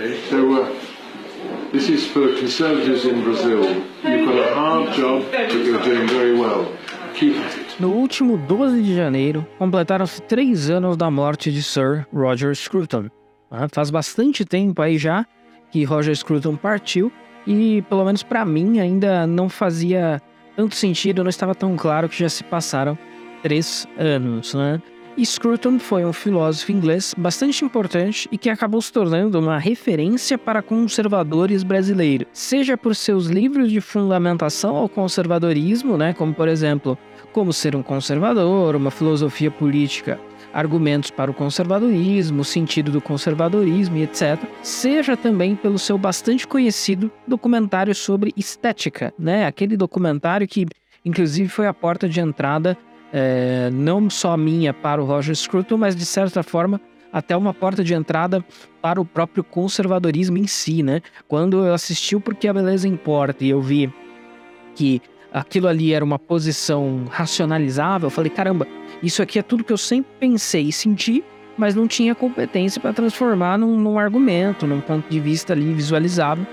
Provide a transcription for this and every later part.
Okay, so uh, this is for conservatives in Brazil. You've got a hard job, but you're doing very well. Keep at it. No último 12 de janeiro, completaram-se três anos da morte de Sir Roger Scruton. Ah, Faz bastante tempo aí já que Roger Scruton partiu e, pelo menos para mim, ainda não fazia tanto sentido, não estava tão claro que já se passaram três anos, né? Scruton foi um filósofo inglês bastante importante e que acabou se tornando uma referência para conservadores brasileiros, seja por seus livros de fundamentação ao conservadorismo, né, como por exemplo, Como ser um conservador, uma filosofia política, argumentos para o conservadorismo, o sentido do conservadorismo e etc, seja também pelo seu bastante conhecido documentário sobre estética, né, aquele documentário que inclusive foi a porta de entrada é, não só minha para o Roger Scruton, mas de certa forma até uma porta de entrada para o próprio conservadorismo em si, né? Quando eu assisti o Porque a Beleza Importa e eu vi que aquilo ali era uma posição racionalizável, eu falei, caramba, isso aqui é tudo que eu sempre pensei e senti, mas não tinha competência para transformar num, num argumento, num ponto de vista ali visualizado.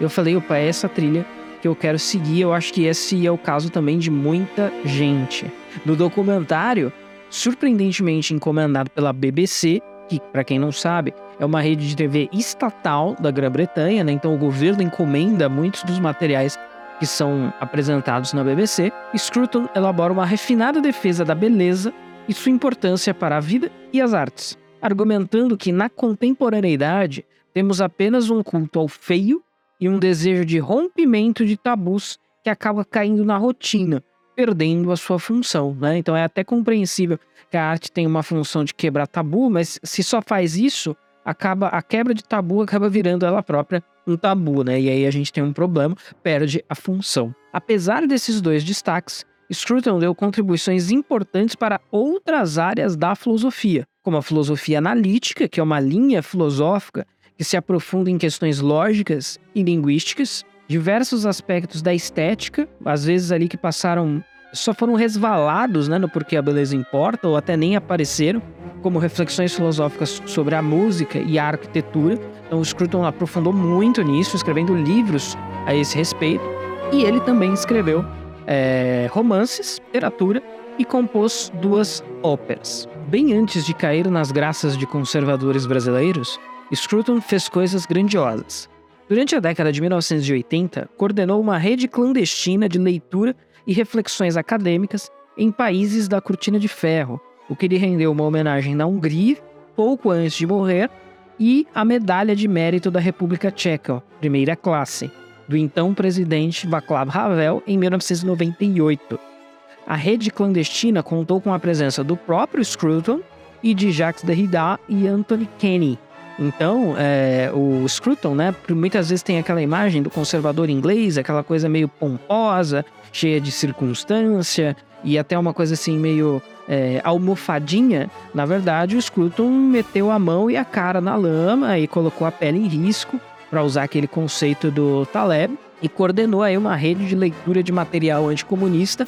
Eu falei, opa, é essa trilha que eu quero seguir. Eu acho que esse é o caso também de muita gente. No documentário, surpreendentemente encomendado pela BBC, que, para quem não sabe, é uma rede de TV estatal da Grã-Bretanha, né? então o governo encomenda muitos dos materiais que são apresentados na BBC, Scruton elabora uma refinada defesa da beleza e sua importância para a vida e as artes, argumentando que na contemporaneidade temos apenas um culto ao feio e um desejo de rompimento de tabus que acaba caindo na rotina, perdendo a sua função, né? Então é até compreensível que a arte tem uma função de quebrar tabu, mas se só faz isso, acaba a quebra de tabu acaba virando ela própria um tabu, né? E aí a gente tem um problema, perde a função. Apesar desses dois destaques, Scruton deu contribuições importantes para outras áreas da filosofia, como a filosofia analítica, que é uma linha filosófica que se aprofunda em questões lógicas e linguísticas, diversos aspectos da estética, às vezes ali que passaram só foram resvalados, né, no porquê a beleza importa ou até nem apareceram, como reflexões filosóficas sobre a música e a arquitetura. Então o Scruton aprofundou muito nisso, escrevendo livros a esse respeito. E ele também escreveu é, romances, literatura e compôs duas óperas. Bem antes de cair nas graças de conservadores brasileiros, Scruton fez coisas grandiosas. Durante a década de 1980, coordenou uma rede clandestina de leitura e reflexões acadêmicas em países da Cortina de Ferro, o que lhe rendeu uma homenagem na Hungria pouco antes de morrer e a Medalha de Mérito da República Tcheca, primeira classe, do então presidente Václav Havel em 1998. A rede clandestina contou com a presença do próprio Scruton e de Jacques Derrida e Anthony Kenny, então, é, o Scruton, né, muitas vezes tem aquela imagem do conservador inglês, aquela coisa meio pomposa, cheia de circunstância e até uma coisa assim meio é, almofadinha. Na verdade, o Scruton meteu a mão e a cara na lama e colocou a pele em risco para usar aquele conceito do Taleb e coordenou aí uma rede de leitura de material anticomunista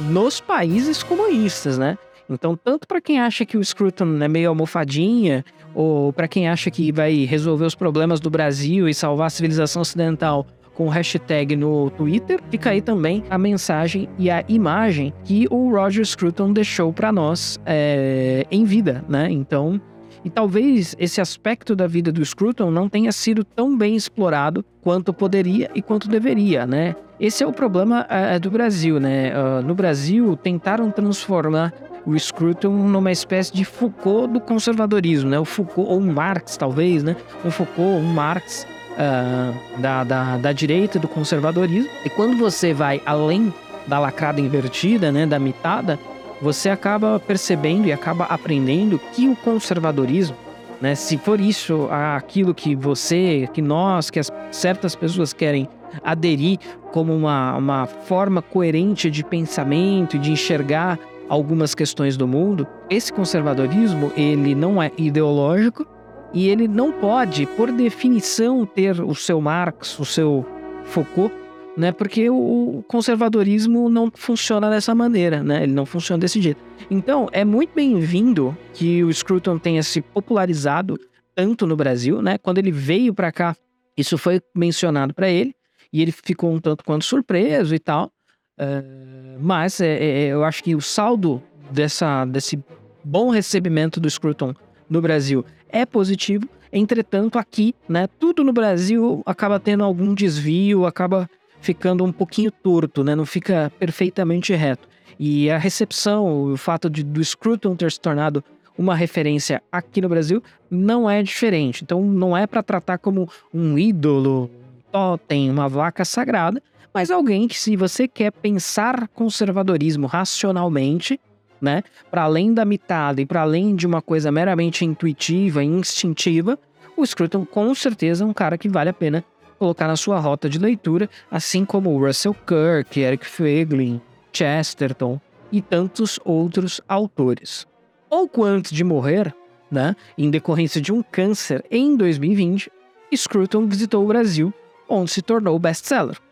nos países comunistas, né? Então, tanto para quem acha que o Scruton é meio almofadinha, ou para quem acha que vai resolver os problemas do Brasil e salvar a civilização ocidental com o hashtag no Twitter, fica aí também a mensagem e a imagem que o Roger Scruton deixou para nós é, em vida, né? Então, e talvez esse aspecto da vida do Scruton não tenha sido tão bem explorado quanto poderia e quanto deveria, né? Esse é o problema é, do Brasil, né? Uh, no Brasil, tentaram transformar o Scruton numa espécie de Foucault do conservadorismo, né? O Foucault, ou Marx, talvez, né? Um Foucault, um Marx uh, da, da, da direita do conservadorismo. E quando você vai além da lacrada invertida, né? Da mitada, você acaba percebendo e acaba aprendendo que o conservadorismo, né? Se for isso, aquilo que você, que nós, que as certas pessoas querem aderir como uma, uma forma coerente de pensamento e de enxergar algumas questões do mundo, esse conservadorismo ele não é ideológico e ele não pode, por definição, ter o seu Marx, o seu Foucault, né? Porque o conservadorismo não funciona dessa maneira, né? Ele não funciona desse jeito. Então, é muito bem-vindo que o Scruton tenha se popularizado tanto no Brasil, né? Quando ele veio para cá, isso foi mencionado para ele e ele ficou um tanto quanto surpreso e tal. Uh, mas é, é, eu acho que o saldo dessa, desse bom recebimento do Scruton no Brasil é positivo. Entretanto, aqui, né, tudo no Brasil acaba tendo algum desvio, acaba ficando um pouquinho torto, né, não fica perfeitamente reto. E a recepção, o fato de, do Scruton ter se tornado uma referência aqui no Brasil não é diferente. Então, não é para tratar como um ídolo, totem, uma vaca sagrada, mas alguém que, se você quer pensar conservadorismo racionalmente, né? Para além da mitada e para além de uma coisa meramente intuitiva e instintiva, o Scruton com certeza é um cara que vale a pena colocar na sua rota de leitura, assim como Russell Kirk, Eric Feglin, Chesterton e tantos outros autores. Pouco antes de morrer, né, em decorrência de um câncer em 2020, Scruton visitou o Brasil, onde se tornou best-seller.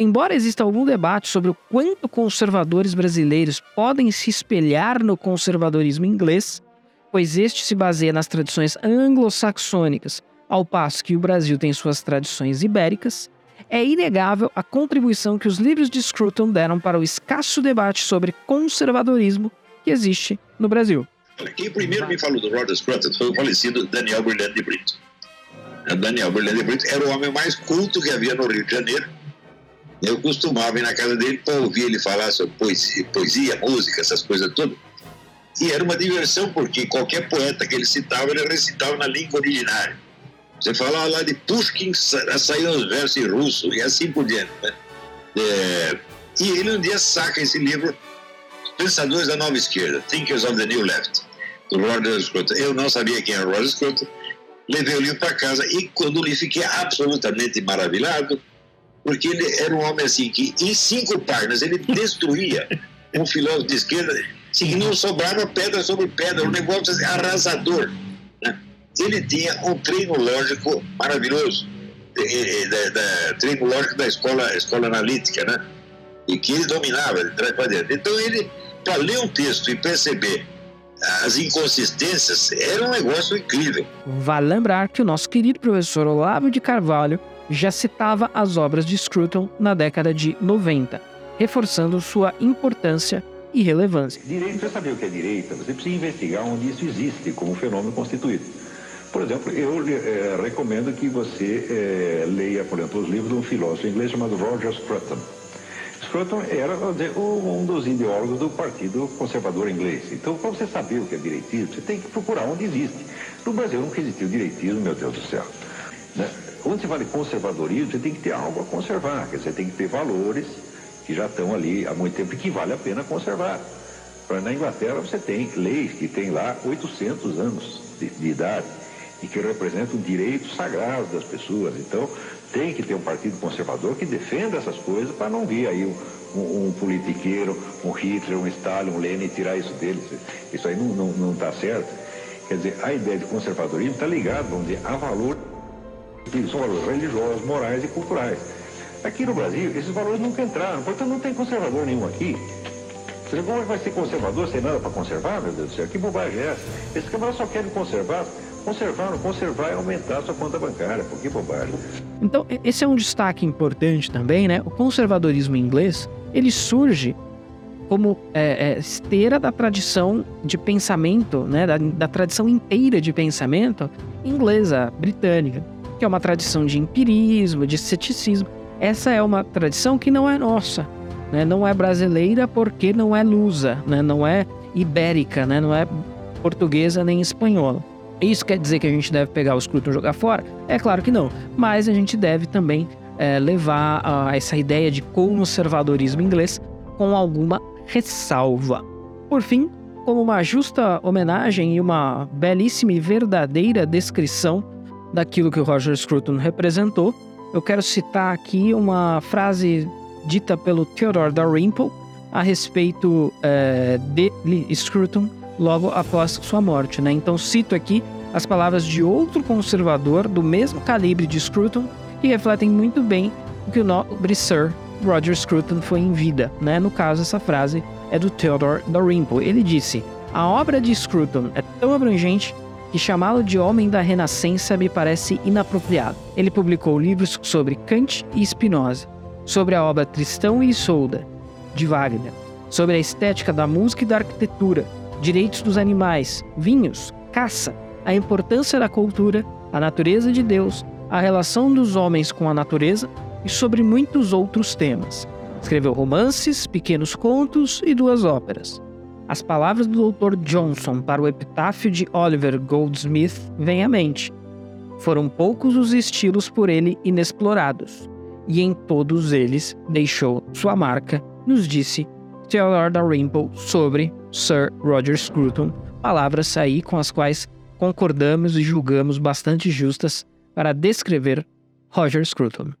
Embora exista algum debate sobre o quanto conservadores brasileiros podem se espelhar no conservadorismo inglês, pois este se baseia nas tradições anglo-saxônicas, ao passo que o Brasil tem suas tradições ibéricas, é inegável a contribuição que os livros de Scruton deram para o escasso debate sobre conservadorismo que existe no Brasil. Quem primeiro me falou do Roger Scruton foi o falecido Daniel Brilhante Brito. Daniel Brilhante Brito era o homem mais culto que havia no Rio de Janeiro eu costumava ir na casa dele para ouvir ele falar sobre poesia, poesia, música, essas coisas todas. E era uma diversão, porque qualquer poeta que ele citava, ele recitava na língua originária. Você falava lá de Pushkin, saíam os versos em russo e assim por diante. Né? É, e ele um dia saca esse livro, Pensadores da Nova Esquerda, Thinkers of the New Left, do Roger Scruton. Eu não sabia quem era Roger Scruton, levei o livro para casa e quando li fiquei absolutamente maravilhado porque ele era um homem assim que em cinco páginas ele destruía um filósofo de esquerda, assim, não sobrava pedra sobre pedra, um negócio assim, arrasador. Né? Ele tinha um treino lógico maravilhoso, da, treino lógico da escola, escola analítica, né? E que ele dominava, de trás para dentro. Então ele, para ler um texto e perceber as inconsistências, era um negócio incrível. Vale lembrar que o nosso querido professor Olavo de Carvalho já citava as obras de Scruton na década de 90, reforçando sua importância e relevância. Direito, você saber o que é direito, você precisa investigar onde isso existe como fenômeno constituído. Por exemplo, eu é, recomendo que você é, leia, por exemplo, os livros de um filósofo inglês chamado Roger Scruton. Scruton era dizer, um dos ideólogos do Partido Conservador Inglês. Então, para você saber o que é direitismo, você tem que procurar onde existe. No Brasil nunca existiu direitismo, meu Deus do céu. Né? Quando você fala de conservadorismo, você tem que ter algo a conservar, quer dizer, tem que ter valores que já estão ali há muito tempo e que vale a pena conservar. Na Inglaterra você tem leis que têm lá 800 anos de, de idade e que representam direitos sagrados das pessoas. Então, tem que ter um partido conservador que defenda essas coisas para não vir aí um, um, um, politiqueiro, um Hitler, um Stalin, um Lenin tirar isso deles. Isso aí não está certo. Quer dizer, a ideia de conservadorismo está ligada, vamos dizer, a valor são valores religiosos, morais e culturais. Aqui no Brasil, esses valores nunca entraram, portanto não tem conservador nenhum aqui. Você como é que vai ser conservador sem nada para conservar, meu Deus do céu? Que bobagem é essa? Esses camaradas só querem conservar, conservar, conservar e aumentar a sua conta bancária. Por que bobagem? Então, esse é um destaque importante também, né? O conservadorismo inglês, ele surge como é, é, esteira da tradição de pensamento, né? Da, da tradição inteira de pensamento inglesa, britânica que é uma tradição de empirismo, de ceticismo. Essa é uma tradição que não é nossa, né? não é brasileira porque não é lusa, né? não é ibérica, né? não é portuguesa nem espanhola. Isso quer dizer que a gente deve pegar o Scruton e jogar fora? É claro que não, mas a gente deve também é, levar a essa ideia de conservadorismo inglês com alguma ressalva. Por fim, como uma justa homenagem e uma belíssima e verdadeira descrição daquilo que o Roger Scruton representou, eu quero citar aqui uma frase dita pelo Theodore Dalrymple a respeito é, de Scruton logo após sua morte. Né? Então cito aqui as palavras de outro conservador do mesmo calibre de Scruton que refletem muito bem o que o nobre Sir Roger Scruton foi em vida. Né? No caso, essa frase é do Theodore Dalrymple. Ele disse: A obra de Scruton é tão abrangente que chamá-lo de homem da Renascença me parece inapropriado. Ele publicou livros sobre Kant e Spinoza, sobre a obra Tristão e Isolda, de Wagner, sobre a estética da música e da arquitetura, direitos dos animais, vinhos, caça, a importância da cultura, a natureza de Deus, a relação dos homens com a natureza e sobre muitos outros temas. Escreveu romances, pequenos contos e duas óperas. As palavras do Dr. Johnson para o epitáfio de Oliver Goldsmith vêm à mente. Foram poucos os estilos por ele inexplorados, e em todos eles deixou sua marca, nos disse Theodore Dalrymple sobre Sir Roger Scruton, palavras aí com as quais concordamos e julgamos bastante justas para descrever Roger Scruton.